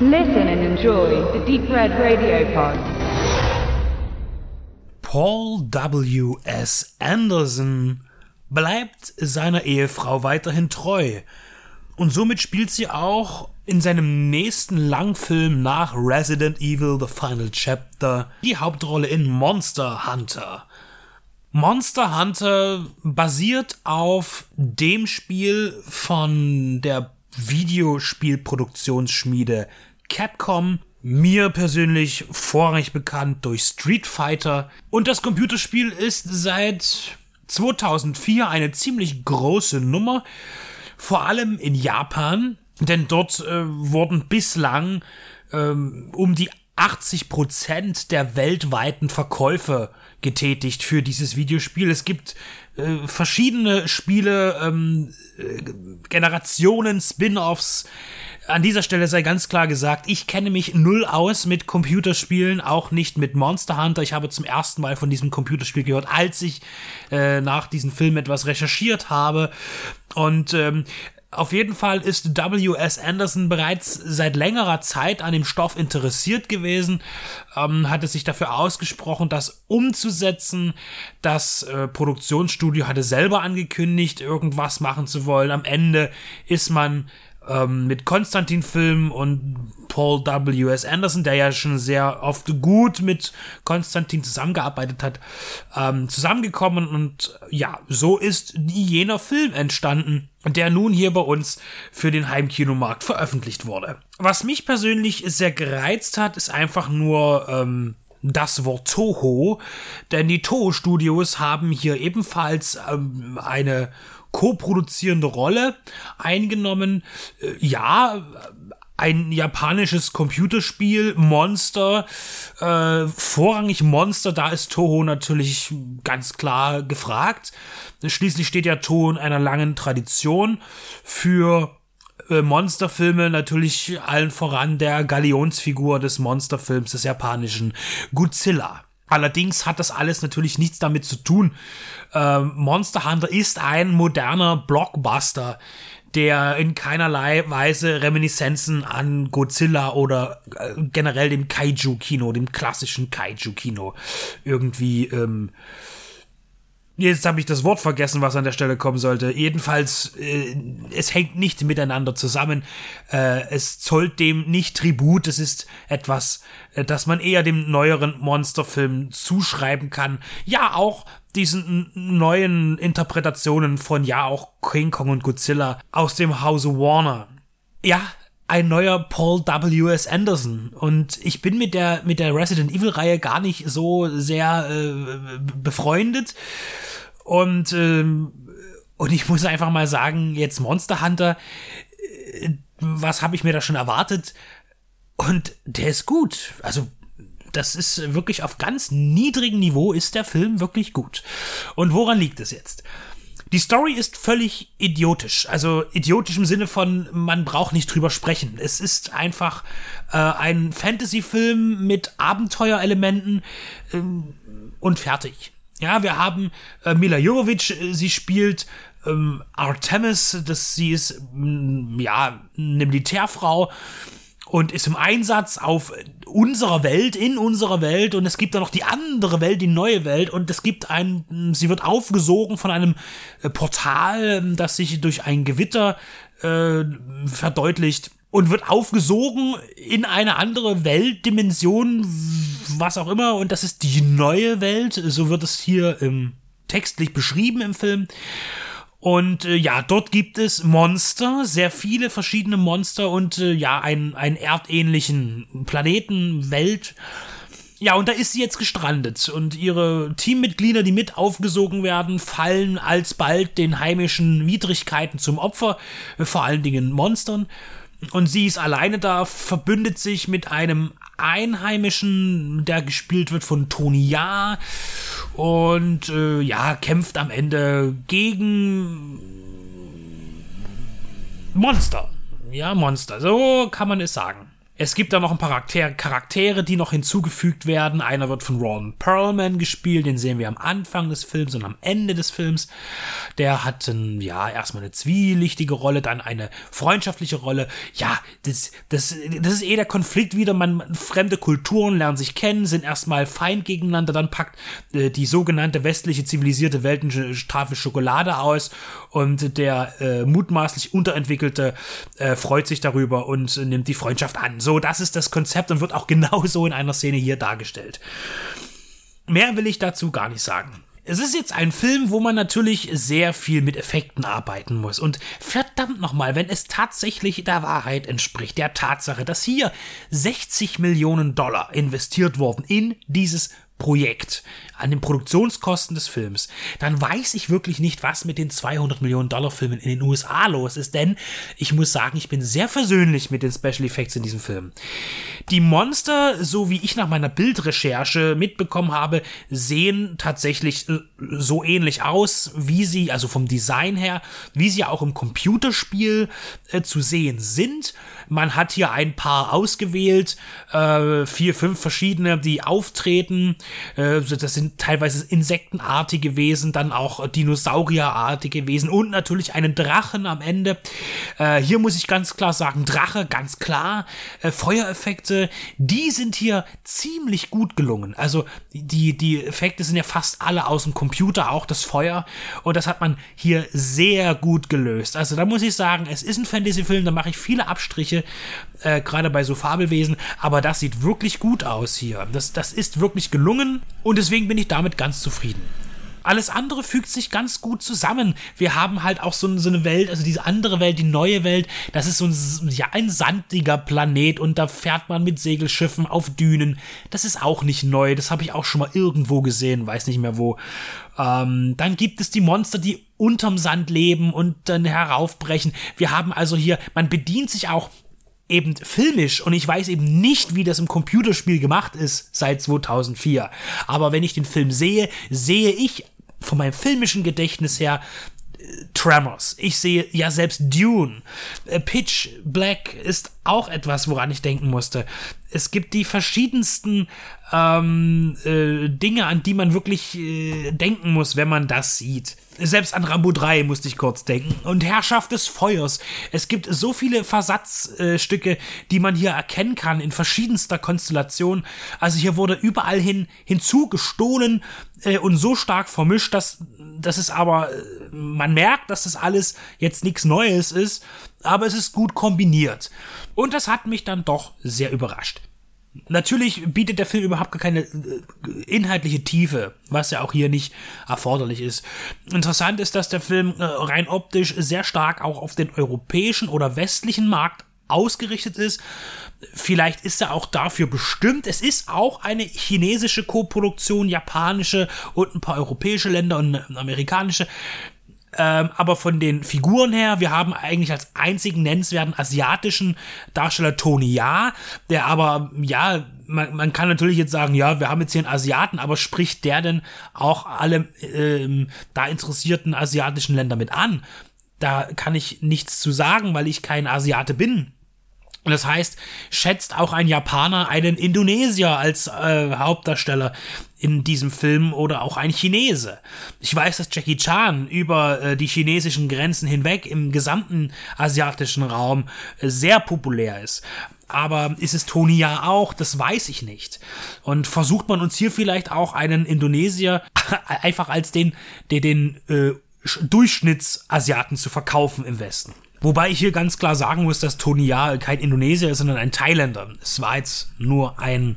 Listen and enjoy the Deep Red Radio Pod. Paul W. S. Anderson bleibt seiner Ehefrau weiterhin treu. Und somit spielt sie auch in seinem nächsten Langfilm nach Resident Evil The Final Chapter die Hauptrolle in Monster Hunter. Monster Hunter basiert auf dem Spiel von der Videospielproduktionsschmiede Capcom, mir persönlich vorrangig bekannt durch Street Fighter. Und das Computerspiel ist seit 2004 eine ziemlich große Nummer, vor allem in Japan, denn dort äh, wurden bislang ähm, um die 80 Prozent der weltweiten Verkäufe getätigt für dieses Videospiel. Es gibt äh, verschiedene Spiele, ähm, äh, Generationen, Spin-offs. An dieser Stelle sei ganz klar gesagt, ich kenne mich null aus mit Computerspielen, auch nicht mit Monster Hunter. Ich habe zum ersten Mal von diesem Computerspiel gehört, als ich äh, nach diesem Film etwas recherchiert habe. Und ähm, auf jeden Fall ist W.S. Anderson bereits seit längerer Zeit an dem Stoff interessiert gewesen, ähm, hatte sich dafür ausgesprochen, das umzusetzen. Das äh, Produktionsstudio hatte selber angekündigt, irgendwas machen zu wollen. Am Ende ist man ähm, mit Konstantin Film und Paul W. S. Anderson, der ja schon sehr oft gut mit Konstantin zusammengearbeitet hat, ähm, zusammengekommen und ja, so ist jener Film entstanden, der nun hier bei uns für den Heimkinomarkt veröffentlicht wurde. Was mich persönlich sehr gereizt hat, ist einfach nur ähm, das Wort Toho, denn die Toho Studios haben hier ebenfalls ähm, eine co-produzierende Rolle eingenommen. Äh, ja, ein japanisches Computerspiel, Monster, äh, vorrangig Monster, da ist Toho natürlich ganz klar gefragt. Schließlich steht ja Toho in einer langen Tradition für äh, Monsterfilme, natürlich allen voran der Galionsfigur des Monsterfilms des japanischen Godzilla. Allerdings hat das alles natürlich nichts damit zu tun. Ähm, Monster Hunter ist ein moderner Blockbuster, der in keinerlei Weise Reminiszenzen an Godzilla oder äh, generell dem Kaiju-Kino, dem klassischen Kaiju-Kino irgendwie ähm, Jetzt habe ich das Wort vergessen, was an der Stelle kommen sollte. Jedenfalls, äh, es hängt nicht miteinander zusammen. Äh, es zollt dem nicht Tribut. Es ist etwas, äh, das man eher dem neueren Monsterfilm zuschreiben kann. Ja, auch diesen neuen Interpretationen von ja auch King Kong und Godzilla aus dem Hause Warner. Ja, ein neuer Paul W. S. Anderson. Und ich bin mit der, mit der Resident Evil Reihe gar nicht so sehr äh, befreundet. Und, ähm, und ich muss einfach mal sagen, jetzt Monster Hunter, äh, was habe ich mir da schon erwartet? Und der ist gut. Also, das ist wirklich auf ganz niedrigem Niveau ist der Film wirklich gut. Und woran liegt es jetzt? Die Story ist völlig idiotisch. Also idiotisch im Sinne von, man braucht nicht drüber sprechen. Es ist einfach äh, ein Fantasy-Film mit Abenteuerelementen äh, und fertig. Ja, wir haben äh, Mila Jovovich, äh, sie spielt ähm, Artemis, das sie ist mm, ja eine Militärfrau und ist im Einsatz auf unserer Welt, in unserer Welt und es gibt da noch die andere Welt, die neue Welt und es gibt ein, sie wird aufgesogen von einem äh, Portal, das sich durch ein Gewitter äh, verdeutlicht und wird aufgesogen in eine andere Weltdimension, was auch immer und das ist die neue Welt, so wird es hier ähm, textlich beschrieben im Film und äh, ja, dort gibt es Monster, sehr viele verschiedene Monster und äh, ja, einen, einen erdähnlichen Planeten, Welt. Ja, und da ist sie jetzt gestrandet und ihre Teammitglieder, die mit aufgesogen werden, fallen alsbald den heimischen Widrigkeiten zum Opfer, vor allen Dingen Monstern. Und sie ist alleine da, verbündet sich mit einem Einheimischen, der gespielt wird von Tony Ja und äh, ja, kämpft am Ende gegen Monster. Ja, Monster, so kann man es sagen. Es gibt da noch ein paar Charaktere, Charaktere, die noch hinzugefügt werden. Einer wird von Ron Perlman gespielt, den sehen wir am Anfang des Films und am Ende des Films. Der hat ein, ja erstmal eine zwielichtige Rolle, dann eine freundschaftliche Rolle. Ja, das, das, das ist eh der Konflikt wieder. Man, fremde Kulturen lernen sich kennen, sind erstmal feind gegeneinander, dann packt äh, die sogenannte westliche zivilisierte Welt eine Tafel Schokolade aus und der äh, mutmaßlich unterentwickelte äh, freut sich darüber und nimmt die Freundschaft an. So, das ist das Konzept und wird auch genauso in einer Szene hier dargestellt. Mehr will ich dazu gar nicht sagen. Es ist jetzt ein Film, wo man natürlich sehr viel mit Effekten arbeiten muss. Und verdammt nochmal, wenn es tatsächlich der Wahrheit entspricht, der Tatsache, dass hier 60 Millionen Dollar investiert wurden in dieses Projekt, an den Produktionskosten des Films, dann weiß ich wirklich nicht, was mit den 200 Millionen Dollar Filmen in den USA los ist, denn ich muss sagen, ich bin sehr versöhnlich mit den Special Effects in diesem Film. Die Monster, so wie ich nach meiner Bildrecherche mitbekommen habe, sehen tatsächlich äh, so ähnlich aus, wie sie, also vom Design her, wie sie auch im Computerspiel äh, zu sehen sind. Man hat hier ein paar ausgewählt, äh, vier, fünf verschiedene, die auftreten. Äh, das sind teilweise insektenartige Wesen, dann auch dinosaurierartige Wesen und natürlich einen Drachen am Ende. Äh, hier muss ich ganz klar sagen, Drache, ganz klar. Äh, Feuereffekte, die sind hier ziemlich gut gelungen. Also die, die Effekte sind ja fast alle aus dem Computer, auch das Feuer. Und das hat man hier sehr gut gelöst. Also da muss ich sagen, es ist ein Fantasy-Film, da mache ich viele Abstriche, äh, gerade bei so Fabelwesen, aber das sieht wirklich gut aus hier. Das, das ist wirklich gelungen und deswegen bin ich damit ganz zufrieden. Alles andere fügt sich ganz gut zusammen. Wir haben halt auch so, so, eine Welt, also diese andere Welt, die neue Welt, das ist so ein, ja, ein sandiger Planet und da fährt man mit Segelschiffen auf Dünen. Das ist auch nicht neu, das habe ich auch schon mal irgendwo gesehen, weiß nicht mehr wo. Ähm, dann gibt es die Monster, die unterm Sand leben und dann heraufbrechen. Wir haben also hier, man bedient sich auch eben filmisch und ich weiß eben nicht, wie das im Computerspiel gemacht ist seit 2004. Aber wenn ich den Film sehe, sehe ich von meinem filmischen Gedächtnis her äh, Tremors. Ich sehe ja selbst Dune. Äh, Pitch Black ist auch etwas, woran ich denken musste. Es gibt die verschiedensten ähm, äh, Dinge, an die man wirklich äh, denken muss, wenn man das sieht. Selbst an Rambo 3 musste ich kurz denken. Und Herrschaft des Feuers. Es gibt so viele Versatzstücke, äh, die man hier erkennen kann in verschiedenster Konstellation. Also hier wurde überall hin hinzugestohlen äh, und so stark vermischt, dass, dass es aber, äh, man merkt, dass das alles jetzt nichts Neues ist, aber es ist gut kombiniert. Und das hat mich dann doch sehr überrascht. Natürlich bietet der Film überhaupt keine äh, inhaltliche Tiefe, was ja auch hier nicht erforderlich ist. Interessant ist, dass der Film äh, rein optisch sehr stark auch auf den europäischen oder westlichen Markt ausgerichtet ist. Vielleicht ist er auch dafür bestimmt. Es ist auch eine chinesische Koproduktion, japanische und ein paar europäische Länder und amerikanische. Ähm, aber von den Figuren her, wir haben eigentlich als einzigen nennenswerten asiatischen Darsteller Tony Ja, der aber, ja, man, man kann natürlich jetzt sagen, ja, wir haben jetzt hier einen Asiaten, aber spricht der denn auch alle ähm, da interessierten asiatischen Länder mit an? Da kann ich nichts zu sagen, weil ich kein Asiate bin. Und das heißt, schätzt auch ein Japaner einen Indonesier als äh, Hauptdarsteller in diesem Film oder auch ein Chinese. Ich weiß, dass Jackie Chan über äh, die chinesischen Grenzen hinweg im gesamten asiatischen Raum äh, sehr populär ist. Aber ist es Tony ja auch? Das weiß ich nicht. Und versucht man uns hier vielleicht auch einen Indonesier einfach als den, den, den äh, Durchschnittsasiaten zu verkaufen im Westen? Wobei ich hier ganz klar sagen muss, dass Tony Ja kein Indonesier ist, sondern ein Thailänder. Es war jetzt nur ein,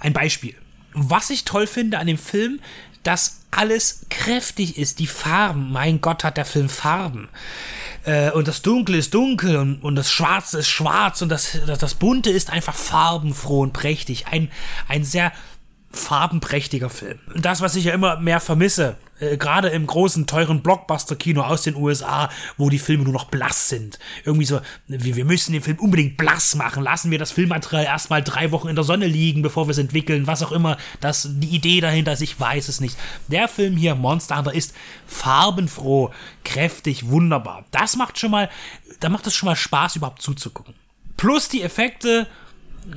ein Beispiel. Was ich toll finde an dem Film, dass alles kräftig ist. Die Farben, mein Gott, hat der Film Farben. Äh, und das Dunkle ist dunkel und, und das Schwarze ist schwarz und das, das, das Bunte ist einfach farbenfroh und prächtig. Ein, ein sehr farbenprächtiger Film. Das, was ich ja immer mehr vermisse, äh, gerade im großen, teuren Blockbuster-Kino aus den USA, wo die Filme nur noch blass sind. Irgendwie so, wir, wir müssen den Film unbedingt blass machen. Lassen wir das Filmmaterial erstmal drei Wochen in der Sonne liegen, bevor wir es entwickeln, was auch immer. Das, die Idee dahinter ist, ich weiß es nicht. Der Film hier, Monster Hunter, ist farbenfroh, kräftig, wunderbar. Das macht schon mal, da macht es schon mal Spaß, überhaupt zuzugucken. Plus die Effekte,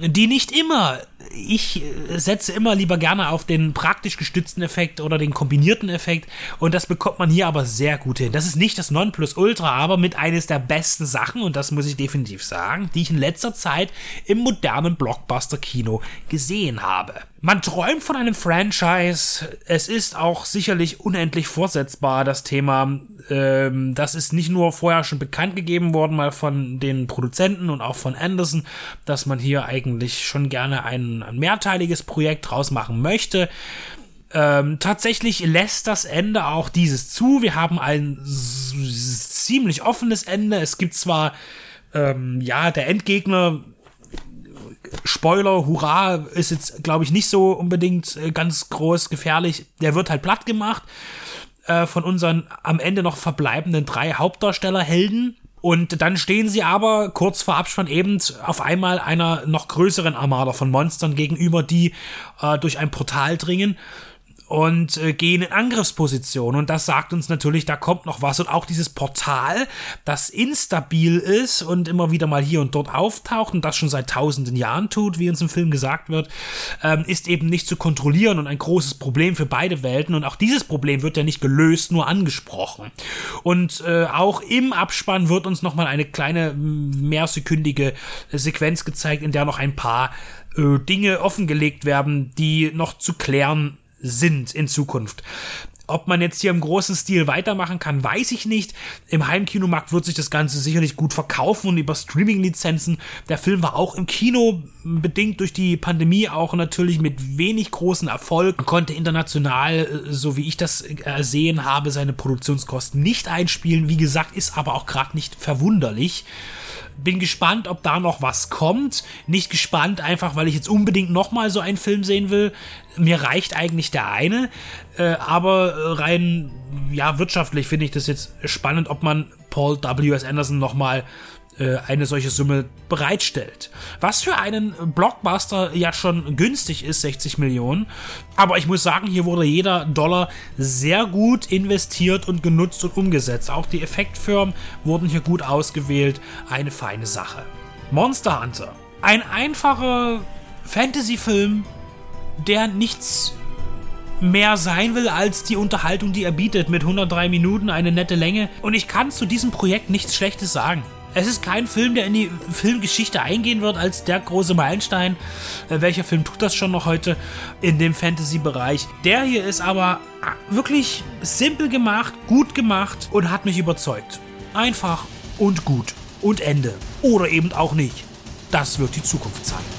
die nicht immer ich setze immer lieber gerne auf den praktisch gestützten Effekt oder den kombinierten Effekt und das bekommt man hier aber sehr gut hin. Das ist nicht das Nonplusultra, aber mit eines der besten Sachen und das muss ich definitiv sagen, die ich in letzter Zeit im modernen Blockbuster-Kino gesehen habe. Man träumt von einem Franchise. Es ist auch sicherlich unendlich vorsetzbar, das Thema. Ähm, das ist nicht nur vorher schon bekannt gegeben worden, mal von den Produzenten und auch von Anderson, dass man hier eigentlich schon gerne ein, ein mehrteiliges Projekt draus machen möchte. Ähm, tatsächlich lässt das Ende auch dieses zu. Wir haben ein ziemlich offenes Ende. Es gibt zwar, ähm, ja, der Endgegner Spoiler, hurra, ist jetzt, glaube ich, nicht so unbedingt äh, ganz groß gefährlich. Der wird halt platt gemacht äh, von unseren am Ende noch verbleibenden drei Hauptdarstellerhelden. Und dann stehen sie aber kurz vor Abspann eben auf einmal einer noch größeren Armada von Monstern gegenüber, die äh, durch ein Portal dringen und äh, gehen in Angriffsposition. Und das sagt uns natürlich, da kommt noch was. Und auch dieses Portal, das instabil ist und immer wieder mal hier und dort auftaucht und das schon seit tausenden Jahren tut, wie uns im Film gesagt wird, ähm, ist eben nicht zu kontrollieren und ein großes Problem für beide Welten. Und auch dieses Problem wird ja nicht gelöst, nur angesprochen. Und äh, auch im Abspann wird uns nochmal eine kleine mehrsekündige Sequenz gezeigt, in der noch ein paar äh, Dinge offengelegt werden, die noch zu klären sind in Zukunft. Ob man jetzt hier im großen Stil weitermachen kann, weiß ich nicht. Im Heimkinomarkt wird sich das Ganze sicherlich gut verkaufen und über Streaming-Lizenzen. Der Film war auch im Kino bedingt durch die Pandemie auch natürlich mit wenig großen Erfolg, konnte international, äh, so wie ich das ersehen habe, seine Produktionskosten nicht einspielen. Wie gesagt, ist aber auch gerade nicht verwunderlich. Bin gespannt, ob da noch was kommt. Nicht gespannt, einfach weil ich jetzt unbedingt nochmal so einen Film sehen will. Mir reicht eigentlich der eine. Äh, aber rein ja, wirtschaftlich finde ich das jetzt spannend, ob man Paul W.S. Anderson nochmal äh, eine solche Summe bereitstellt. Was für einen Blockbuster ja schon günstig ist, 60 Millionen. Aber ich muss sagen, hier wurde jeder Dollar sehr gut investiert und genutzt und umgesetzt. Auch die Effektfirmen wurden hier gut ausgewählt. Eine feine Sache. Monster Hunter. Ein einfacher Fantasy-Film, der nichts mehr sein will als die Unterhaltung, die er bietet, mit 103 Minuten, eine nette Länge. Und ich kann zu diesem Projekt nichts Schlechtes sagen. Es ist kein Film, der in die Filmgeschichte eingehen wird als der große Meilenstein. Äh, welcher Film tut das schon noch heute in dem Fantasy-Bereich? Der hier ist aber wirklich simpel gemacht, gut gemacht und hat mich überzeugt. Einfach und gut. Und Ende. Oder eben auch nicht. Das wird die Zukunft zeigen.